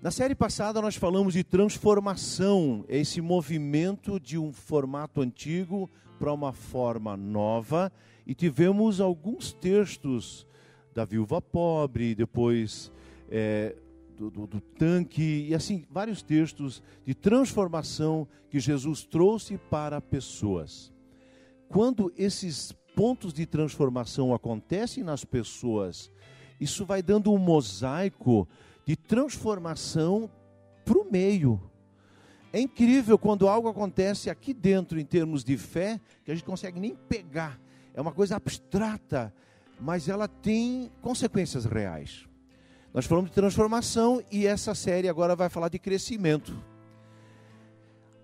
Na série passada nós falamos de transformação, esse movimento de um formato antigo para uma forma nova, e tivemos alguns textos da viúva pobre, depois é, do, do, do tanque, e assim, vários textos de transformação que Jesus trouxe para pessoas. Quando esses pontos de transformação acontecem nas pessoas, isso vai dando um mosaico de transformação para o meio. É incrível quando algo acontece aqui dentro, em termos de fé, que a gente consegue nem pegar. É uma coisa abstrata, mas ela tem consequências reais. Nós falamos de transformação e essa série agora vai falar de crescimento.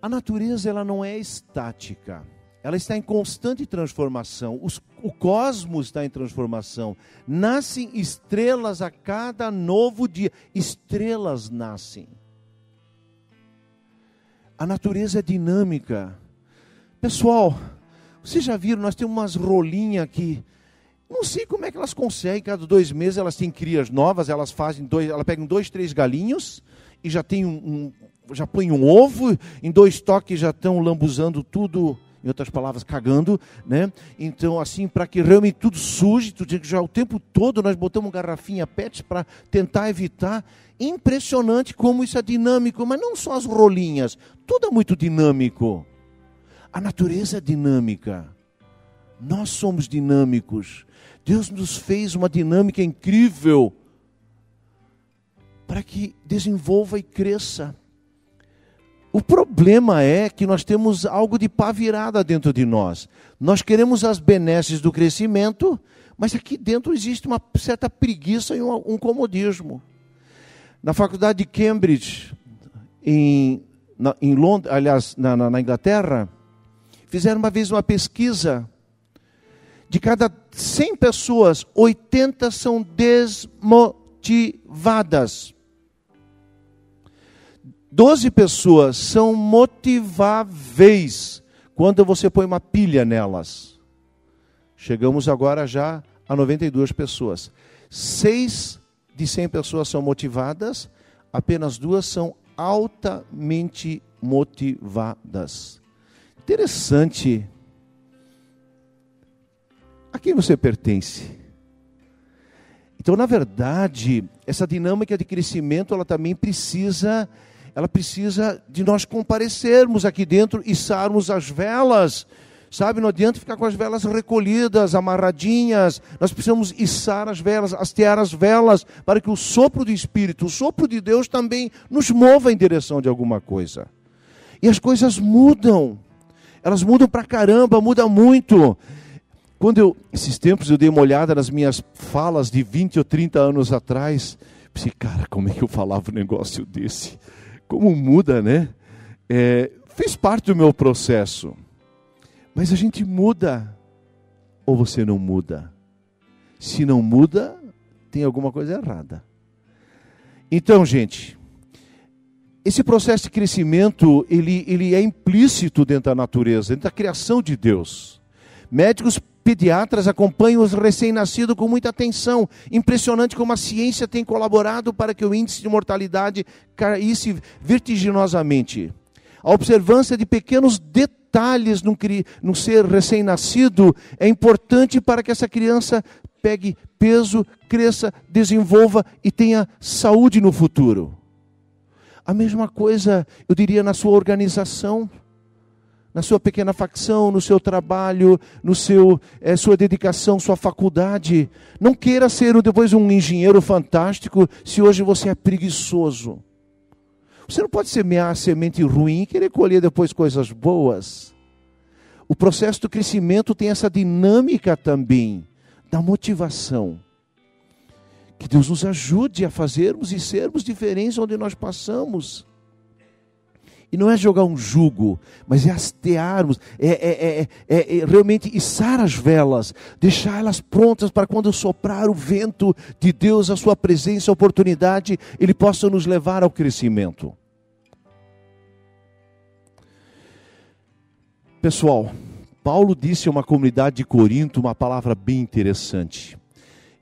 A natureza ela não é estática ela está em constante transformação. Os, o cosmos está em transformação. Nascem estrelas a cada novo dia. Estrelas nascem. A natureza é dinâmica. Pessoal, vocês já viram, nós temos umas rolinhas aqui. Não sei como é que elas conseguem, cada dois meses elas têm crias novas, elas fazem dois, elas pegam dois, três galinhos e já tem um, um já põe um ovo, em dois toques já estão lambuzando tudo em outras palavras, cagando, né? Então, assim, para que realmente tudo suje, tudo, já o tempo todo nós botamos garrafinha PET para tentar evitar. Impressionante como isso é dinâmico, mas não só as rolinhas, tudo é muito dinâmico. A natureza é dinâmica. Nós somos dinâmicos. Deus nos fez uma dinâmica incrível para que desenvolva e cresça. O problema é que nós temos algo de pá virada dentro de nós. Nós queremos as benesses do crescimento, mas aqui dentro existe uma certa preguiça e um, comodismo. Na faculdade de Cambridge, em, na, em Londres, aliás, na, na, na Inglaterra, fizeram uma vez uma pesquisa. De cada 100 pessoas, 80 são desmotivadas. Doze pessoas são motiváveis quando você põe uma pilha nelas. Chegamos agora já a 92 pessoas. Seis de 100 pessoas são motivadas, apenas duas são altamente motivadas. Interessante. A quem você pertence? Então, na verdade, essa dinâmica de crescimento, ela também precisa ela precisa de nós comparecermos aqui dentro, içarmos as velas. Sabe, não adianta ficar com as velas recolhidas, amarradinhas. Nós precisamos içar as velas, hastear as velas, para que o sopro do Espírito, o sopro de Deus também nos mova em direção de alguma coisa. E as coisas mudam. Elas mudam pra caramba, muda muito. Quando eu, esses tempos, eu dei uma olhada nas minhas falas de 20 ou 30 anos atrás, pensei, cara, como é que eu falava um negócio desse? Como muda, né? É, fez parte do meu processo. Mas a gente muda ou você não muda? Se não muda, tem alguma coisa errada. Então, gente, esse processo de crescimento, ele, ele é implícito dentro da natureza, dentro da criação de Deus. Médicos pediatras acompanham os recém-nascidos com muita atenção. Impressionante como a ciência tem colaborado para que o índice de mortalidade caísse vertiginosamente. A observância de pequenos detalhes no, ser recém-nascido é importante para que essa criança pegue peso, cresça, desenvolva e tenha saúde no futuro. A mesma coisa, eu diria, na sua organização na sua pequena facção, no seu trabalho, no seu é, sua dedicação, sua faculdade. Não queira ser depois um engenheiro fantástico se hoje você é preguiçoso. Você não pode semear semente ruim e querer colher depois coisas boas. O processo do crescimento tem essa dinâmica também da motivação. Que Deus nos ajude a fazermos e sermos diferentes onde nós passamos. E não é jogar um jugo, mas é hastearmos, é, é, é, é, realmente içar as velas, deixar elas prontas para quando soprar o vento de Deus, a sua presença, a oportunidade, Ele possa nos levar ao crescimento. Pessoal, Paulo disse a uma comunidade de Corinto uma palavra bem interessante.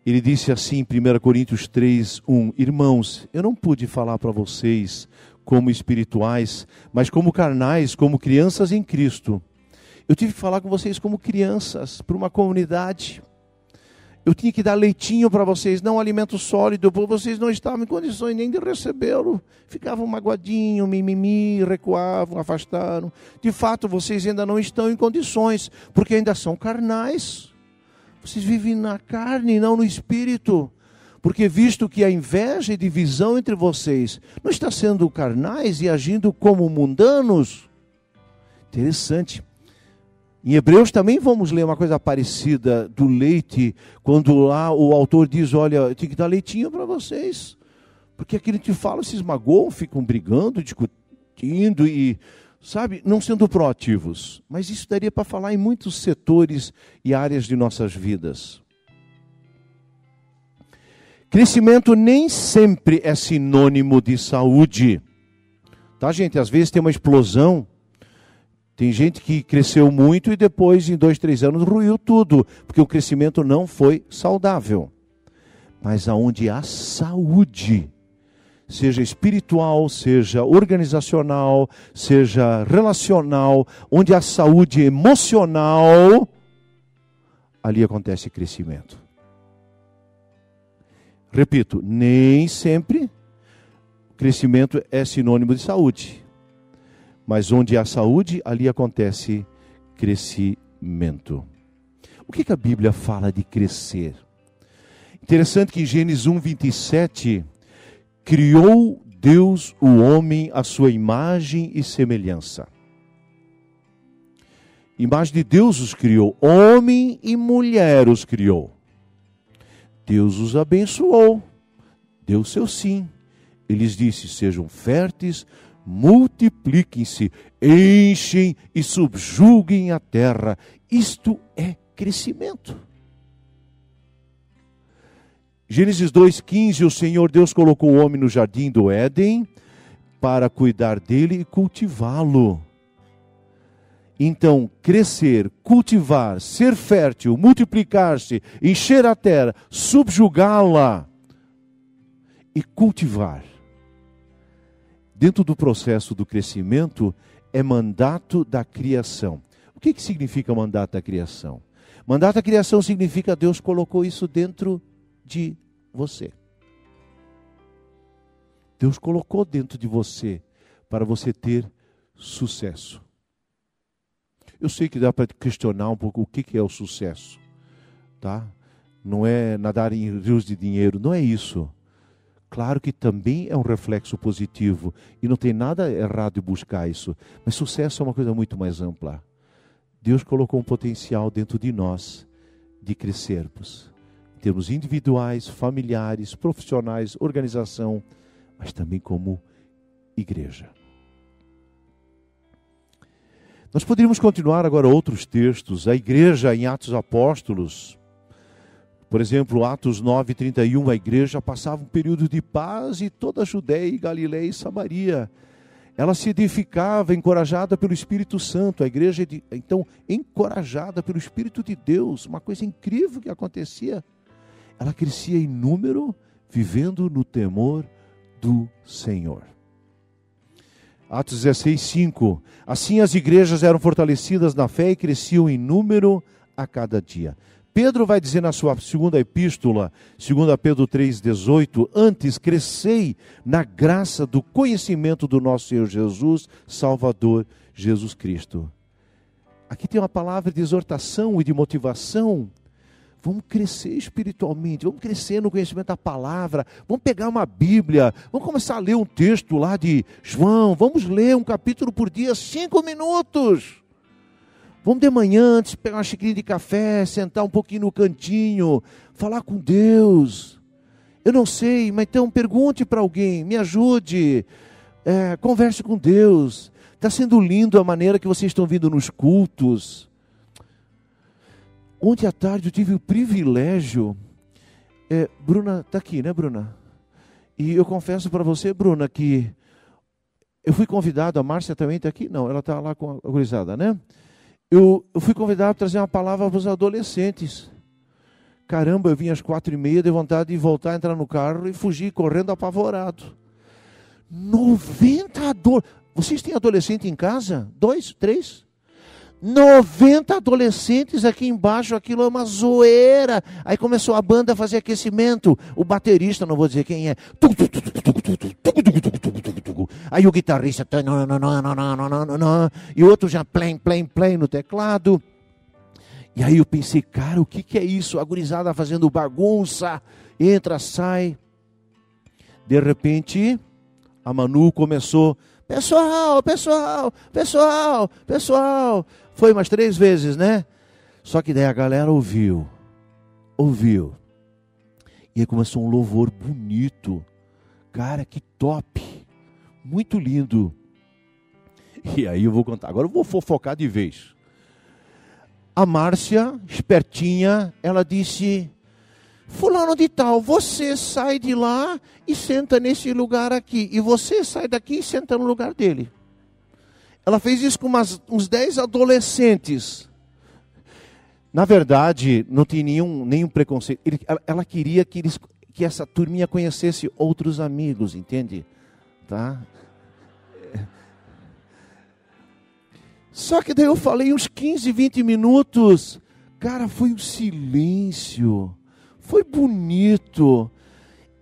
Ele disse assim em 1 Coríntios 3, 1: Irmãos, eu não pude falar para vocês como espirituais, mas como carnais, como crianças em Cristo. Eu tive que falar com vocês como crianças, para uma comunidade. Eu tinha que dar leitinho para vocês, não alimento sólido, porque vocês não estavam em condições nem de recebê-lo. Ficavam magoadinhos, mimimi, recuavam, afastaram. De fato, vocês ainda não estão em condições, porque ainda são carnais. Vocês vivem na carne, não no espírito. Porque visto que a inveja e divisão entre vocês não está sendo carnais e agindo como mundanos, interessante. Em Hebreus também vamos ler uma coisa parecida do leite, quando lá o autor diz: Olha, tem que dar leitinho para vocês, porque aquilo que fala se esmagou, ficam brigando, discutindo e, sabe, não sendo proativos. Mas isso daria para falar em muitos setores e áreas de nossas vidas. Crescimento nem sempre é sinônimo de saúde. Tá, gente? Às vezes tem uma explosão tem gente que cresceu muito e depois, em dois, três anos, ruiu tudo, porque o crescimento não foi saudável. Mas aonde há saúde, seja espiritual, seja organizacional, seja relacional, onde há saúde emocional, ali acontece crescimento. Repito, nem sempre crescimento é sinônimo de saúde. Mas onde há saúde, ali acontece crescimento. O que, que a Bíblia fala de crescer? Interessante que em Gênesis 1, 27, criou Deus o homem à sua imagem e semelhança. Imagem de Deus os criou, homem e mulher os criou. Deus os abençoou, deu seu sim. Ele disse: sejam férteis, multipliquem-se, enchem e subjuguem a terra. Isto é crescimento. Gênesis 2,15: O Senhor Deus colocou o homem no jardim do Éden para cuidar dele e cultivá-lo. Então, crescer, cultivar, ser fértil, multiplicar-se, encher a terra, subjugá-la e cultivar dentro do processo do crescimento, é mandato da criação. O que, que significa mandato da criação? Mandato da criação significa Deus colocou isso dentro de você. Deus colocou dentro de você para você ter sucesso. Eu sei que dá para questionar um pouco o que é o sucesso, tá? Não é nadar em rios de dinheiro, não é isso. Claro que também é um reflexo positivo e não tem nada errado em buscar isso, mas sucesso é uma coisa muito mais ampla. Deus colocou um potencial dentro de nós de crescermos, em termos individuais, familiares, profissionais, organização, mas também como igreja. Nós poderíamos continuar agora outros textos. A igreja em Atos Apóstolos, por exemplo, Atos 9, 31, a igreja passava um período de paz e toda a Judéia, Galiléia e Samaria. Ela se edificava, encorajada pelo Espírito Santo. A igreja, então, encorajada pelo Espírito de Deus. Uma coisa incrível que acontecia. Ela crescia em número, vivendo no temor do Senhor. Atos 16, 5. Assim as igrejas eram fortalecidas na fé e cresciam em número a cada dia. Pedro vai dizer na sua segunda epístola, 2 Pedro 3,18: Antes crescei na graça do conhecimento do nosso Senhor Jesus, Salvador Jesus Cristo. Aqui tem uma palavra de exortação e de motivação. Vamos crescer espiritualmente, vamos crescer no conhecimento da palavra, vamos pegar uma Bíblia, vamos começar a ler um texto lá de João, vamos ler um capítulo por dia, cinco minutos. Vamos de manhã, antes pegar uma xicrinha de café, sentar um pouquinho no cantinho, falar com Deus. Eu não sei, mas então pergunte para alguém, me ajude, é, converse com Deus. Está sendo lindo a maneira que vocês estão vindo nos cultos. Ontem à tarde eu tive o privilégio. É, Bruna está aqui, né, Bruna? E eu confesso para você, Bruna, que eu fui convidado, a Márcia também está aqui? Não, ela está lá com a gurizada, né? eu, eu fui convidado a trazer uma palavra para os adolescentes. Caramba, eu vim às quatro e meia, de vontade de voltar, entrar no carro e fugir correndo apavorado. 90 adolescentes. Vocês têm adolescente em casa? Dois? Três? 90 adolescentes aqui embaixo, aquilo é uma zoeira. Aí começou a banda a fazer aquecimento. O baterista, não vou dizer quem é. Aí o guitarrista. E outro já play, play, play no teclado. E aí eu pensei, cara, o que, que é isso? A gurizada fazendo bagunça. Entra, sai. De repente, a Manu começou. Pessoal, pessoal, pessoal, pessoal. Foi umas três vezes, né? Só que daí a galera ouviu. Ouviu. E aí começou um louvor bonito. Cara, que top. Muito lindo. E aí eu vou contar. Agora eu vou fofocar de vez. A Márcia, espertinha, ela disse: Fulano de tal, você sai de lá e senta nesse lugar aqui. E você sai daqui e senta no lugar dele. Ela fez isso com umas, uns 10 adolescentes. Na verdade, não tinha nenhum, nenhum preconceito. Ele, ela, ela, queria que, eles, que essa turminha conhecesse outros amigos, entende? Tá? Só que daí eu falei uns 15, 20 minutos. Cara, foi um silêncio. Foi bonito.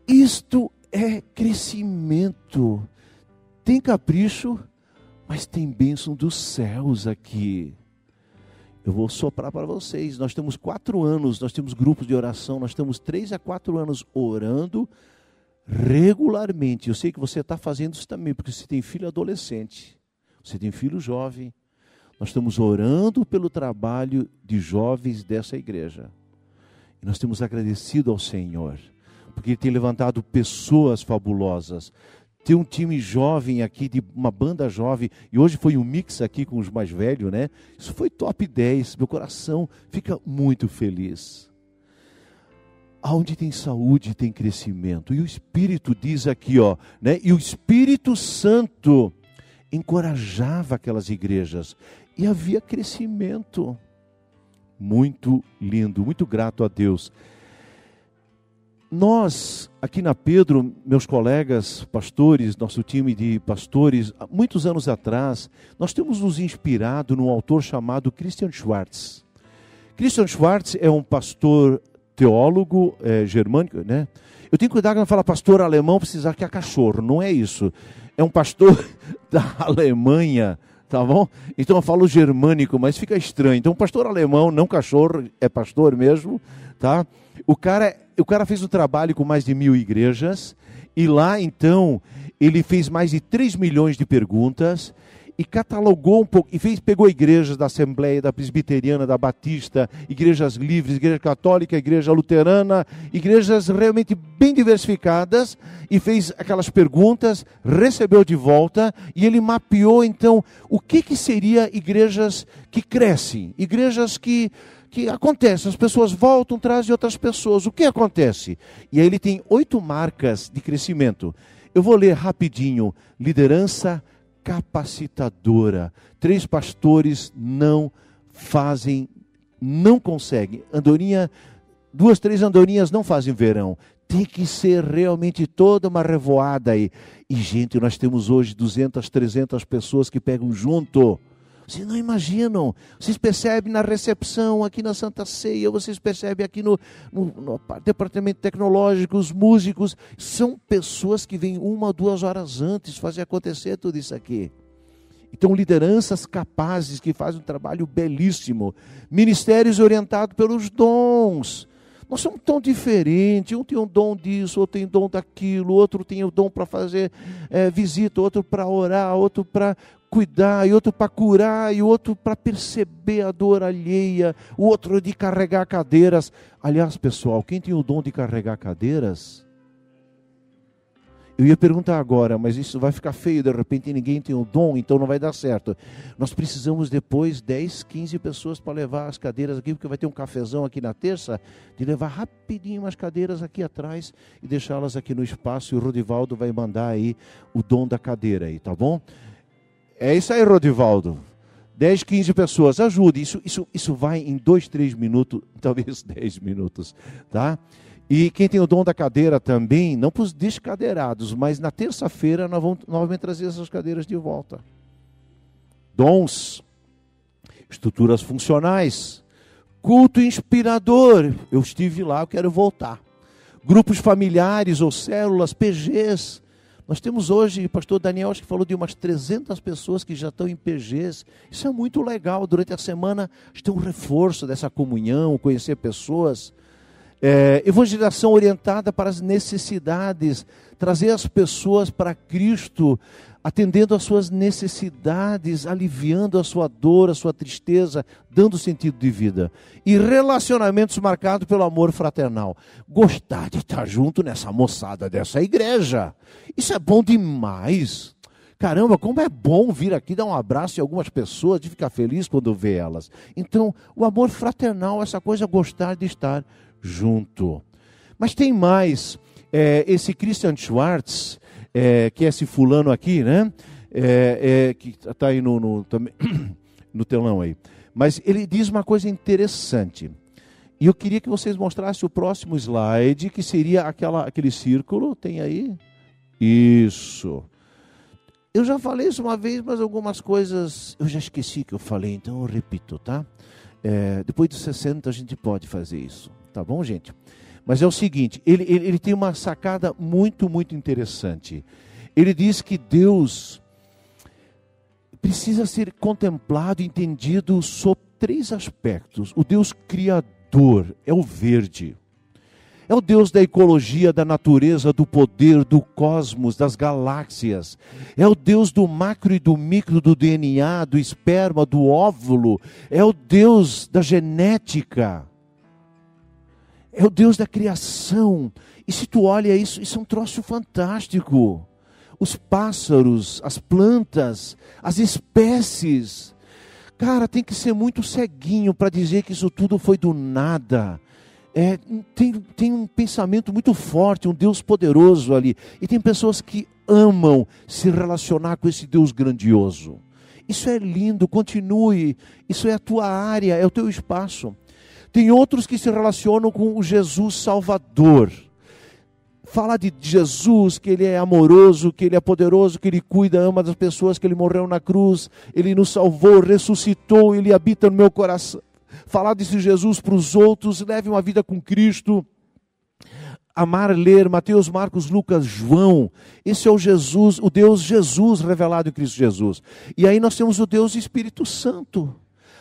Isto é crescimento. Tem capricho, mas tem bênção dos céus aqui. Eu vou soprar para vocês. Nós temos quatro anos, nós temos grupos de oração, nós temos três a quatro anos orando regularmente. Eu sei que você está fazendo isso também, porque você tem filho adolescente, você tem filho jovem. Nós estamos orando pelo trabalho de jovens dessa igreja. E nós temos agradecido ao Senhor, porque Ele tem levantado pessoas fabulosas, ter um time jovem aqui, de uma banda jovem, e hoje foi um mix aqui com os mais velhos, né? Isso foi top 10. Meu coração fica muito feliz. Aonde tem saúde, tem crescimento. E o Espírito diz aqui, ó, né? E o Espírito Santo encorajava aquelas igrejas e havia crescimento. Muito lindo, muito grato a Deus. Nós, aqui na Pedro, meus colegas pastores, nosso time de pastores, muitos anos atrás, nós temos nos inspirado num autor chamado Christian Schwartz. Christian Schwartz é um pastor teólogo é, germânico, né? Eu tenho cuidar quando fala pastor alemão, precisar que é cachorro, não é isso. É um pastor da Alemanha, tá bom? Então eu falo germânico, mas fica estranho. Então, pastor alemão, não cachorro, é pastor mesmo, tá? O cara, o cara fez um trabalho com mais de mil igrejas, e lá então ele fez mais de 3 milhões de perguntas e catalogou um pouco, e fez, pegou igrejas da Assembleia, da Presbiteriana, da Batista, igrejas livres, igreja católica, igreja luterana, igrejas realmente bem diversificadas, e fez aquelas perguntas, recebeu de volta, e ele mapeou então o que, que seria igrejas que crescem, igrejas que que acontece, as pessoas voltam, trazem outras pessoas. O que acontece? E aí ele tem oito marcas de crescimento. Eu vou ler rapidinho: liderança capacitadora. Três pastores não fazem, não conseguem. Andorinha, duas, três andorinhas não fazem verão. Tem que ser realmente toda uma revoada aí. E, gente, nós temos hoje 200, 300 pessoas que pegam junto vocês não imaginam. Vocês percebem na recepção aqui na Santa Ceia, vocês percebem aqui no, no, no departamento tecnológico, os músicos. São pessoas que vêm uma duas horas antes fazer acontecer tudo isso aqui. Então, lideranças capazes que fazem um trabalho belíssimo. Ministérios orientados pelos dons. Nós somos tão diferentes. Um tem um dom disso, outro tem um dom daquilo, outro tem o um dom para fazer é, visita, outro para orar, outro para cuidar, e outro para curar, e outro para perceber a dor alheia, o outro de carregar cadeiras. Aliás, pessoal, quem tem o dom de carregar cadeiras? Eu ia perguntar agora, mas isso vai ficar feio, de repente ninguém tem o dom, então não vai dar certo. Nós precisamos depois 10, 15 pessoas para levar as cadeiras aqui, porque vai ter um cafezão aqui na terça, de levar rapidinho as cadeiras aqui atrás e deixá-las aqui no espaço, e o Rodivaldo vai mandar aí o dom da cadeira aí, tá bom? É isso aí, Rodivaldo. 10, 15 pessoas, ajude. Isso, isso, isso vai em 2, 3 minutos, talvez 10 minutos, tá? E quem tem o dom da cadeira também, não para os descadeirados, mas na terça-feira nós vamos novamente trazer essas cadeiras de volta. Dons, estruturas funcionais, culto inspirador. Eu estive lá, eu quero voltar. Grupos familiares ou células, PGs, nós temos hoje, o pastor Daniel acho que falou de umas 300 pessoas que já estão em PGs. Isso é muito legal. Durante a semana, a gente tem um reforço dessa comunhão, conhecer pessoas. É, evangelização orientada para as necessidades, trazer as pessoas para Cristo, atendendo às suas necessidades, aliviando a sua dor, a sua tristeza, dando sentido de vida. E relacionamentos marcados pelo amor fraternal. Gostar de estar junto nessa moçada dessa igreja. Isso é bom demais. Caramba, como é bom vir aqui dar um abraço em algumas pessoas, de ficar feliz quando vê elas. Então, o amor fraternal, essa coisa gostar de estar junto. Mas tem mais. É, esse Christian Schwartz, é, que é esse fulano aqui, né? É, é, que está aí no, no, no telão aí. Mas ele diz uma coisa interessante. E eu queria que vocês mostrassem o próximo slide, que seria aquela, aquele círculo. Tem aí? Isso. Eu já falei isso uma vez, mas algumas coisas eu já esqueci que eu falei, então eu repito, tá? É, depois dos 60 a gente pode fazer isso, tá bom, gente? Mas é o seguinte, ele, ele, ele tem uma sacada muito, muito interessante. Ele diz que Deus precisa ser contemplado, entendido sob três aspectos. O Deus criador é o verde. É o Deus da ecologia, da natureza, do poder, do cosmos, das galáxias. É o Deus do macro e do micro, do DNA, do esperma, do óvulo. É o Deus da genética é o Deus da criação. E se tu olha isso, isso é um troço fantástico. Os pássaros, as plantas, as espécies. Cara, tem que ser muito ceguinho para dizer que isso tudo foi do nada. É, tem, tem um pensamento muito forte, um Deus poderoso ali. E tem pessoas que amam se relacionar com esse Deus grandioso. Isso é lindo, continue. Isso é a tua área, é o teu espaço. Tem outros que se relacionam com o Jesus Salvador. Fala de Jesus, que Ele é amoroso, que Ele é poderoso, que Ele cuida, ama das pessoas, que Ele morreu na cruz, Ele nos salvou, ressuscitou, Ele habita no meu coração. Falar desse Jesus para os outros, leve uma vida com Cristo. Amar ler Mateus, Marcos, Lucas, João. Esse é o Jesus, o Deus Jesus revelado em Cristo Jesus. E aí nós temos o Deus Espírito Santo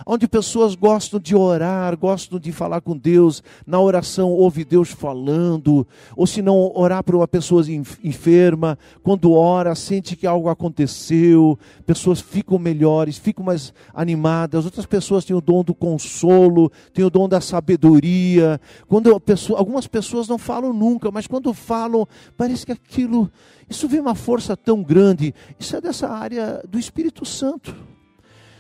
onde pessoas gostam de orar, gostam de falar com Deus, na oração ouve Deus falando, ou se não orar por uma pessoa enferma, quando ora sente que algo aconteceu, pessoas ficam melhores, ficam mais animadas, outras pessoas têm o dom do consolo, têm o dom da sabedoria. Quando pessoa, algumas pessoas não falam nunca, mas quando falam, parece que aquilo, isso vem uma força tão grande. Isso é dessa área do Espírito Santo.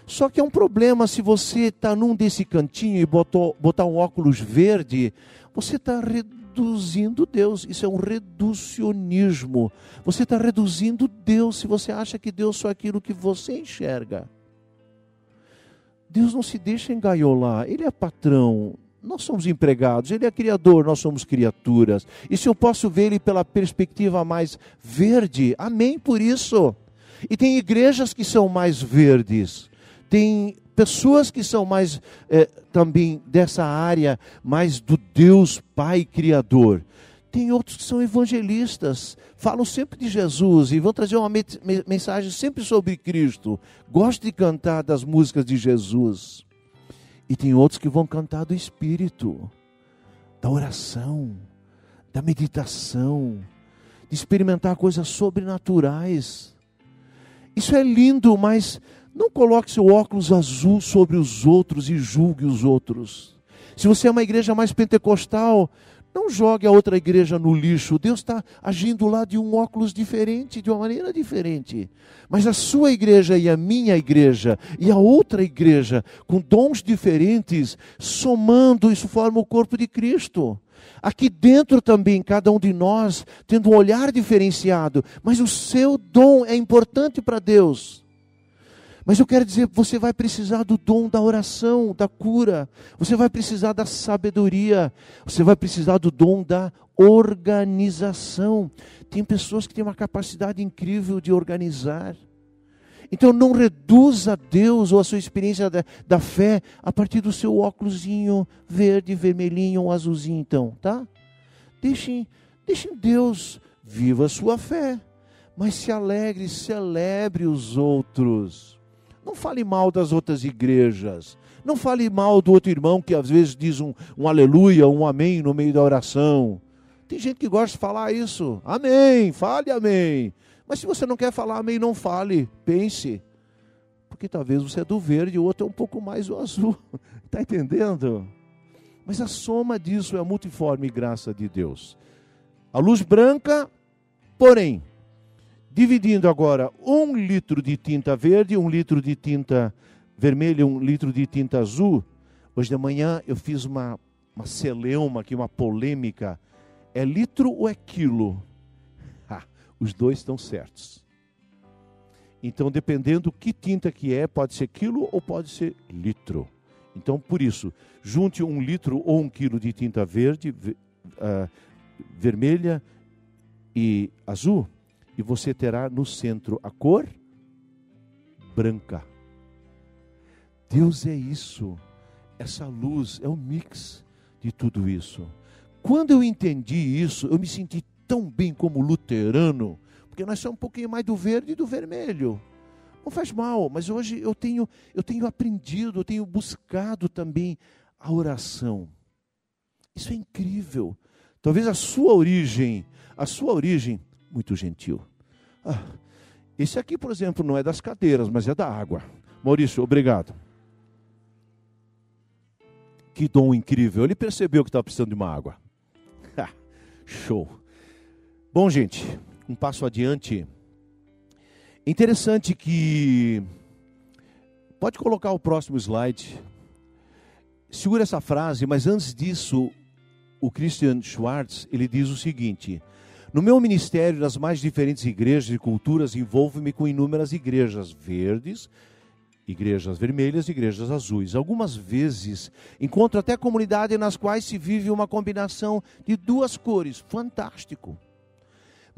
Só que é um problema se você está num desse cantinho e botou, botar um óculos verde, você está reduzindo Deus. Isso é um reducionismo. Você está reduzindo Deus se você acha que Deus só é aquilo que você enxerga. Deus não se deixa engaiolar, Ele é patrão. Nós somos empregados, Ele é criador, nós somos criaturas. E se eu posso ver Ele pela perspectiva mais verde, amém por isso. E tem igrejas que são mais verdes tem pessoas que são mais é, também dessa área, mais do Deus Pai Criador. Tem outros que são evangelistas, falam sempre de Jesus e vão trazer uma mensagem sempre sobre Cristo. Gostam de cantar das músicas de Jesus. E tem outros que vão cantar do Espírito, da oração, da meditação, de experimentar coisas sobrenaturais. Isso é lindo, mas não coloque seu óculos azul sobre os outros e julgue os outros. Se você é uma igreja mais pentecostal, não jogue a outra igreja no lixo. Deus está agindo lá de um óculos diferente, de uma maneira diferente. Mas a sua igreja e a minha igreja e a outra igreja, com dons diferentes, somando, isso forma o corpo de Cristo. Aqui dentro também, cada um de nós tendo um olhar diferenciado, mas o seu dom é importante para Deus. Mas eu quero dizer, você vai precisar do dom da oração, da cura. Você vai precisar da sabedoria. Você vai precisar do dom da organização. Tem pessoas que têm uma capacidade incrível de organizar. Então não reduza Deus ou a sua experiência da, da fé a partir do seu óculosinho verde, vermelhinho ou azulzinho, então, tá? Deixem, deixem Deus, viva a sua fé, mas se alegre, celebre os outros. Não fale mal das outras igrejas. Não fale mal do outro irmão que às vezes diz um, um aleluia, um amém no meio da oração. Tem gente que gosta de falar isso. Amém, fale amém. Mas se você não quer falar amém, não fale. Pense. Porque talvez você é do verde e o outro é um pouco mais do azul. Está entendendo? Mas a soma disso é a multiforme graça de Deus. A luz branca, porém, dividindo agora um litro de tinta verde, um litro de tinta vermelha, um litro de tinta azul. Hoje de manhã eu fiz uma, uma celeuma aqui, uma polêmica. É litro ou é quilo? Ah, os dois estão certos. Então, dependendo que tinta que é, pode ser quilo ou pode ser litro. Então, por isso, junte um litro ou um quilo de tinta verde, uh, vermelha e azul e você terá no centro a cor branca. Deus é isso, essa luz, é o mix de tudo isso. Quando eu entendi isso, eu me senti tão bem como luterano, porque nós somos um pouquinho mais do verde e do vermelho. Não faz mal, mas hoje eu tenho, eu tenho aprendido, eu tenho buscado também a oração. Isso é incrível. Talvez a sua origem, a sua origem muito gentil. Ah, esse aqui, por exemplo, não é das cadeiras, mas é da água. Maurício, obrigado. Que dom incrível. Ele percebeu que estava precisando de uma água. Show. Bom, gente, um passo adiante. Interessante que. Pode colocar o próximo slide. Segura essa frase, mas antes disso, o Christian Schwartz, ele diz o seguinte: no meu ministério, nas mais diferentes igrejas e culturas, envolvo-me com inúmeras igrejas verdes, igrejas vermelhas e igrejas azuis. Algumas vezes encontro até comunidades nas quais se vive uma combinação de duas cores. Fantástico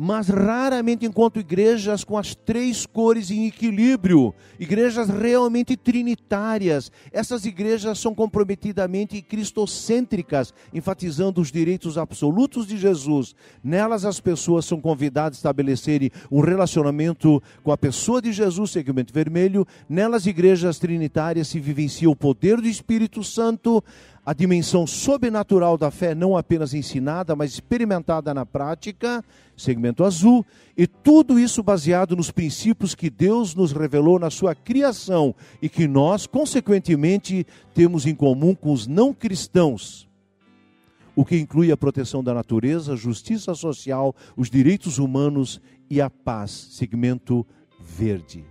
mas raramente encontro igrejas com as três cores em equilíbrio, igrejas realmente trinitárias. Essas igrejas são comprometidamente cristocêntricas, enfatizando os direitos absolutos de Jesus. Nelas as pessoas são convidadas a estabelecerem um relacionamento com a pessoa de Jesus, segmento vermelho. Nelas igrejas trinitárias se vivencia o poder do Espírito Santo, a dimensão sobrenatural da fé, não apenas ensinada, mas experimentada na prática, segmento azul, e tudo isso baseado nos princípios que Deus nos revelou na sua criação e que nós, consequentemente, temos em comum com os não cristãos. O que inclui a proteção da natureza, justiça social, os direitos humanos e a paz, segmento verde.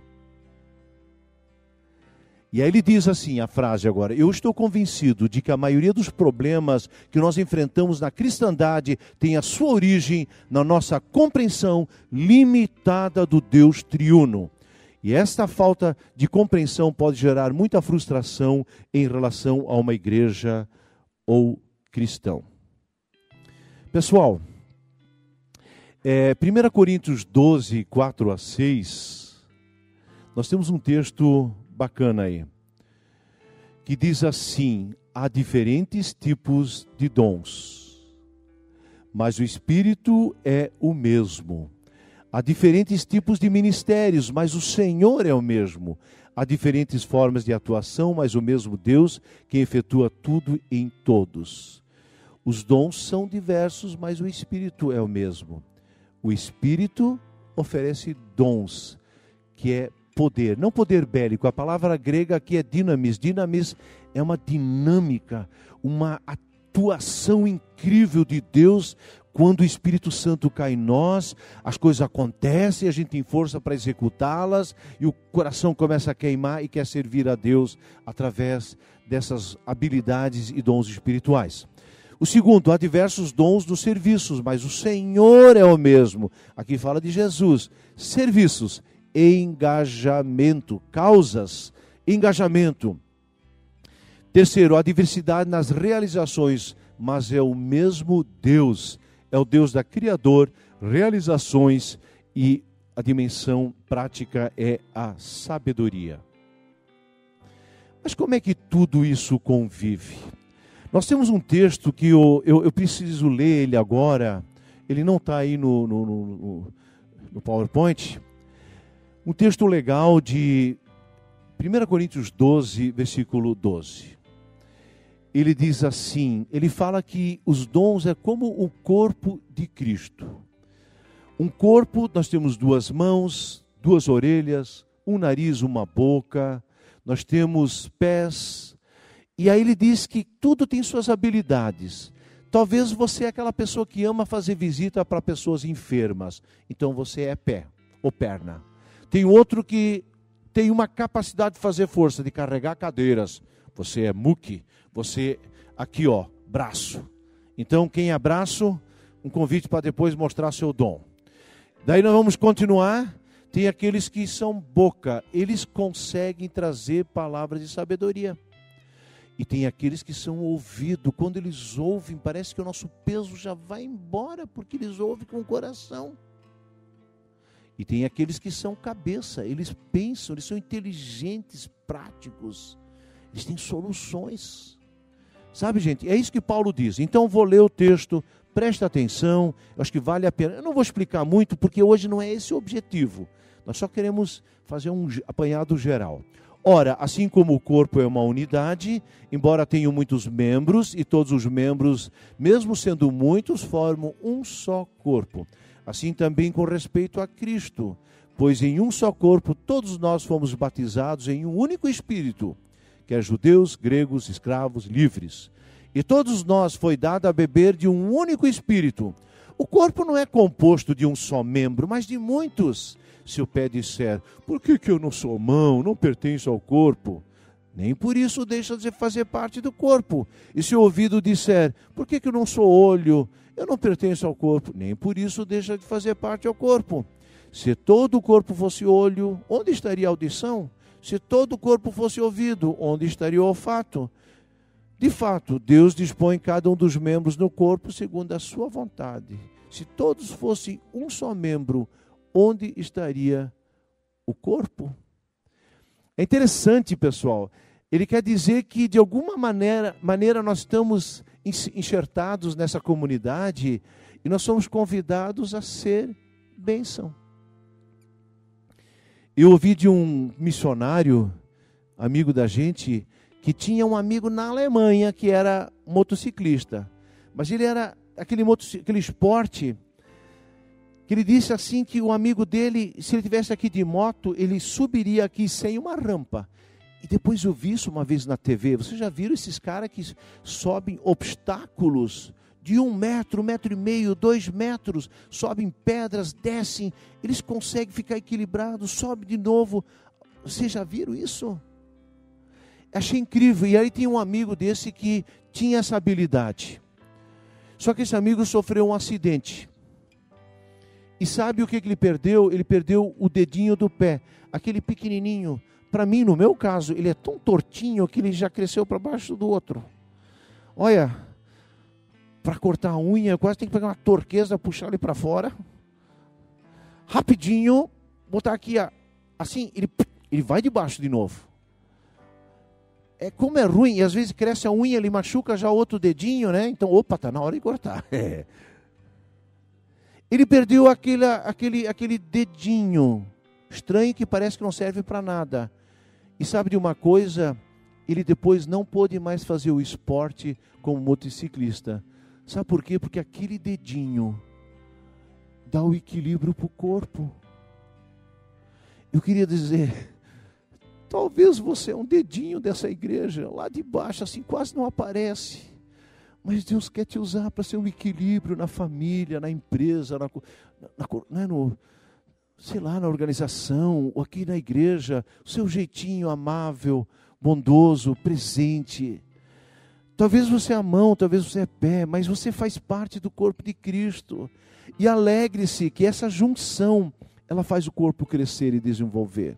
E aí ele diz assim a frase agora: Eu estou convencido de que a maioria dos problemas que nós enfrentamos na cristandade tem a sua origem na nossa compreensão limitada do Deus triuno. E esta falta de compreensão pode gerar muita frustração em relação a uma igreja ou cristão. Pessoal, é, 1 Coríntios 12, 4 a 6, nós temos um texto bacana aí, que diz assim: há diferentes tipos de dons, mas o Espírito é o mesmo. Há diferentes tipos de ministérios, mas o Senhor é o mesmo. Há diferentes formas de atuação, mas o mesmo Deus que efetua tudo em todos. Os dons são diversos, mas o Espírito é o mesmo. O Espírito oferece dons, que é poder, não poder bélico. A palavra grega aqui é dinamis. Dinamis é uma dinâmica, uma atuação incrível de Deus quando o Espírito Santo cai em nós, as coisas acontecem, a gente tem força para executá-las e o coração começa a queimar e quer servir a Deus através dessas habilidades e dons espirituais. O segundo, há diversos dons dos serviços, mas o Senhor é o mesmo. Aqui fala de Jesus. Serviços engajamento. Causas, engajamento. Terceiro, a diversidade nas realizações, mas é o mesmo Deus. É o Deus da Criador, realizações e a dimensão prática é a sabedoria. Mas como é que tudo isso convive? Nós temos um texto que eu, eu, eu preciso ler ele agora, ele não está aí no, no, no, no PowerPoint. Um texto legal de 1 Coríntios 12, versículo 12 ele diz assim: ele fala que os dons é como o corpo de Cristo. Um corpo, nós temos duas mãos, duas orelhas, um nariz, uma boca, nós temos pés. E aí ele diz que tudo tem suas habilidades. Talvez você é aquela pessoa que ama fazer visita para pessoas enfermas, então você é pé ou perna. Tem outro que tem uma capacidade de fazer força, de carregar cadeiras, você é muque, você aqui ó, braço. Então quem é braço, um convite para depois mostrar seu dom. Daí nós vamos continuar. Tem aqueles que são boca, eles conseguem trazer palavras de sabedoria. E tem aqueles que são ouvido, quando eles ouvem, parece que o nosso peso já vai embora, porque eles ouvem com o coração. E tem aqueles que são cabeça, eles pensam, eles são inteligentes, práticos, eles têm soluções. Sabe, gente, é isso que Paulo diz. Então vou ler o texto, presta atenção, acho que vale a pena. Eu não vou explicar muito, porque hoje não é esse o objetivo. Nós só queremos fazer um apanhado geral. Ora, assim como o corpo é uma unidade, embora tenha muitos membros, e todos os membros, mesmo sendo muitos, formam um só corpo. Assim também com respeito a Cristo, pois em um só corpo todos nós fomos batizados em um único Espírito quer judeus, gregos, escravos, livres. E todos nós foi dado a beber de um único espírito. O corpo não é composto de um só membro, mas de muitos. Se o pé disser, por que, que eu não sou mão, não pertenço ao corpo? Nem por isso deixa de fazer parte do corpo. E se o ouvido disser, por que, que eu não sou olho, eu não pertenço ao corpo? Nem por isso deixa de fazer parte ao corpo. Se todo o corpo fosse olho, onde estaria a audição? Se todo o corpo fosse ouvido, onde estaria o olfato? De fato, Deus dispõe cada um dos membros no corpo segundo a sua vontade. Se todos fossem um só membro, onde estaria o corpo? É interessante, pessoal. Ele quer dizer que de alguma maneira, maneira nós estamos enxertados nessa comunidade e nós somos convidados a ser bênção. Eu ouvi de um missionário, amigo da gente, que tinha um amigo na Alemanha que era motociclista. Mas ele era aquele, aquele esporte que ele disse assim que o amigo dele, se ele tivesse aqui de moto, ele subiria aqui sem uma rampa. E depois eu vi isso uma vez na TV. Vocês já viram esses caras que sobem obstáculos de um metro, um metro e meio, dois metros, sobem pedras, descem, eles conseguem ficar equilibrados, sobe de novo. Vocês já viram isso? Achei incrível. E aí tem um amigo desse que tinha essa habilidade. Só que esse amigo sofreu um acidente. E sabe o que ele perdeu? Ele perdeu o dedinho do pé, aquele pequenininho. Para mim, no meu caso, ele é tão tortinho que ele já cresceu para baixo do outro. Olha, para cortar a unha, quase tem que pegar uma torqueza, puxar ele para fora. Rapidinho, botar aqui, assim, ele, ele vai debaixo de novo. É como é ruim, e às vezes cresce a unha, ele machuca já outro dedinho, né? Então, opa, tá na hora de cortar. É. Ele perdeu aquele, aquele, aquele dedinho estranho que parece que não serve para nada. E sabe de uma coisa? Ele depois não pôde mais fazer o esporte como motociclista Sabe por quê? Porque aquele dedinho dá o equilíbrio para o corpo. Eu queria dizer, talvez você é um dedinho dessa igreja, lá de baixo, assim, quase não aparece. Mas Deus quer te usar para ser um equilíbrio na família, na empresa, na, na, na, no, sei lá, na organização, ou aqui na igreja, o seu jeitinho amável, bondoso, presente. Talvez você é mão, talvez você é pé, mas você faz parte do corpo de Cristo. E alegre-se que essa junção, ela faz o corpo crescer e desenvolver.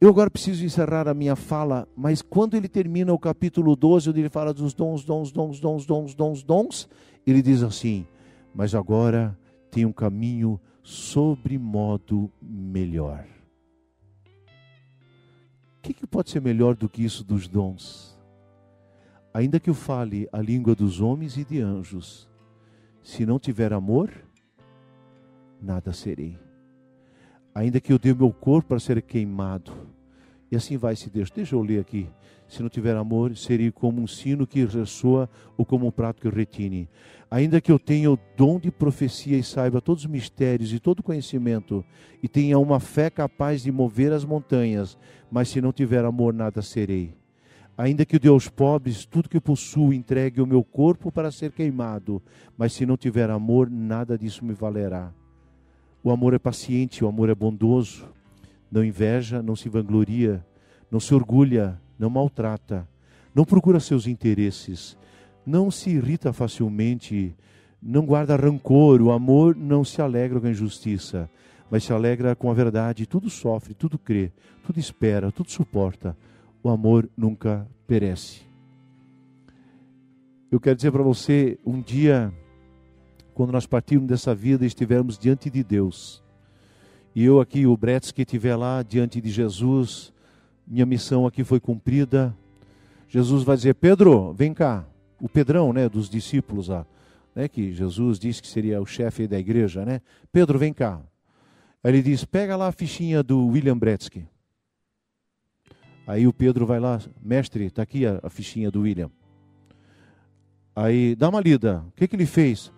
Eu agora preciso encerrar a minha fala, mas quando ele termina o capítulo 12, onde ele fala dos dons, dons, dons, dons, dons, dons, dons, ele diz assim: Mas agora tem um caminho sobre modo melhor. O que, que pode ser melhor do que isso dos dons? Ainda que eu fale a língua dos homens e de anjos, se não tiver amor, nada serei ainda que eu dê o meu corpo para ser queimado. E assim vai se Deus. Deixa eu ler aqui. Se não tiver amor, seria como um sino que ressoa ou como um prato que retine. Ainda que eu tenha o dom de profecia e saiba todos os mistérios e todo o conhecimento, e tenha uma fé capaz de mover as montanhas, mas se não tiver amor, nada serei. Ainda que dê aos pobres tudo que possuo, entregue o meu corpo para ser queimado, mas se não tiver amor, nada disso me valerá. O amor é paciente, o amor é bondoso, não inveja, não se vangloria, não se orgulha, não maltrata, não procura seus interesses, não se irrita facilmente, não guarda rancor. O amor não se alegra com a injustiça, mas se alegra com a verdade. Tudo sofre, tudo crê, tudo espera, tudo suporta. O amor nunca perece. Eu quero dizer para você, um dia quando nós partirmos dessa vida e estivermos diante de Deus. E eu aqui, o Bretz que estiver lá diante de Jesus, minha missão aqui foi cumprida. Jesus vai dizer: Pedro, vem cá. O Pedrão, né, dos discípulos lá, né, que Jesus disse que seria o chefe da igreja, né? Pedro, vem cá. Ele diz: pega lá a fichinha do William Bretsky. Aí o Pedro vai lá, mestre, está aqui a, a, fichinha do William. Aí dá uma lida. O que, que ele fez?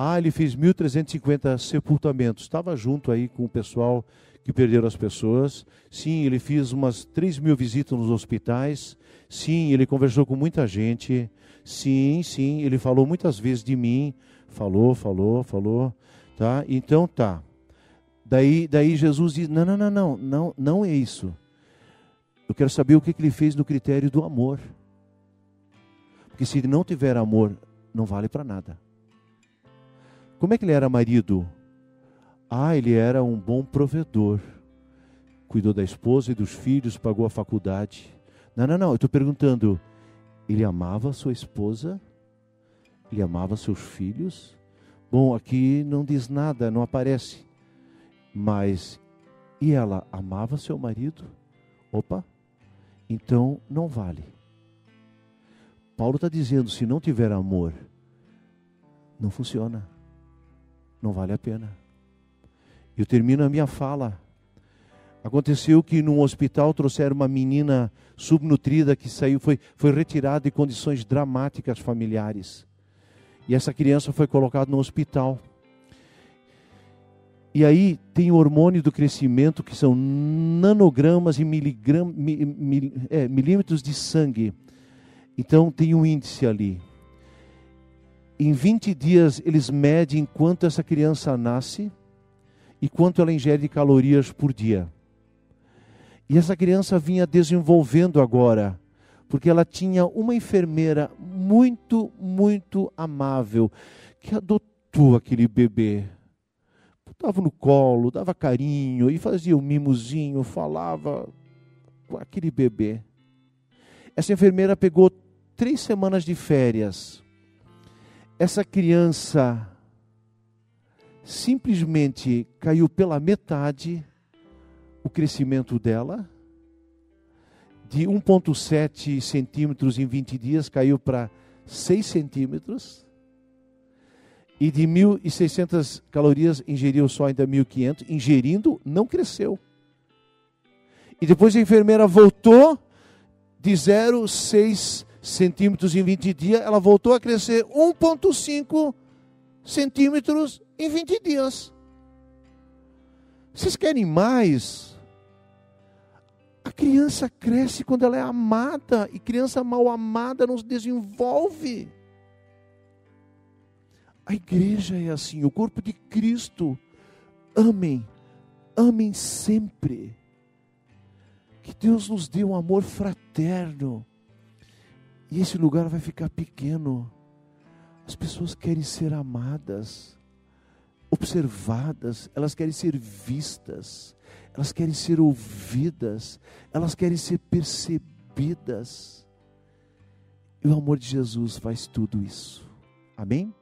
Ah, ele fez 1.350 sepultamentos. Estava junto aí com o pessoal que perderam as pessoas. Sim, ele fez umas 3 mil visitas nos hospitais. Sim, ele conversou com muita gente. Sim, sim, ele falou muitas vezes de mim. Falou, falou, falou. Tá? Então tá. Daí, daí Jesus diz: não, não, não, não, não, não é isso. Eu quero saber o que, que ele fez no critério do amor. Porque se ele não tiver amor, não vale para nada. Como é que ele era marido? Ah, ele era um bom provedor. Cuidou da esposa e dos filhos, pagou a faculdade. Não, não, não, eu estou perguntando. Ele amava sua esposa? Ele amava seus filhos? Bom, aqui não diz nada, não aparece. Mas, e ela amava seu marido? Opa, então não vale. Paulo está dizendo: se não tiver amor, não funciona não vale a pena. Eu termino a minha fala. Aconteceu que num hospital trouxeram uma menina subnutrida que saiu, foi, foi retirada em condições dramáticas familiares. E essa criança foi colocada no hospital. E aí tem o hormônio do crescimento, que são nanogramas e miligram, mil, mil, é, milímetros de sangue. Então tem um índice ali em 20 dias eles medem quanto essa criança nasce e quanto ela ingere de calorias por dia. E essa criança vinha desenvolvendo agora, porque ela tinha uma enfermeira muito, muito amável, que adotou aquele bebê. Botava no colo, dava carinho e fazia um mimozinho, falava com aquele bebê. Essa enfermeira pegou três semanas de férias essa criança simplesmente caiu pela metade o crescimento dela. De 1,7 centímetros em 20 dias caiu para 6 centímetros. E de 1.600 calorias ingeriu só ainda 1.500. Ingerindo, não cresceu. E depois a enfermeira voltou de 0,6 centímetros em 20 dias, ela voltou a crescer 1,5 centímetros em 20 dias. Vocês querem mais? A criança cresce quando ela é amada, e criança mal amada não se desenvolve. A igreja é assim, o corpo de Cristo. Amem, amem sempre. Que Deus nos dê um amor fraterno e esse lugar vai ficar pequeno. As pessoas querem ser amadas. Observadas, elas querem ser vistas, elas querem ser ouvidas, elas querem ser percebidas. E o amor de Jesus faz tudo isso. Amém?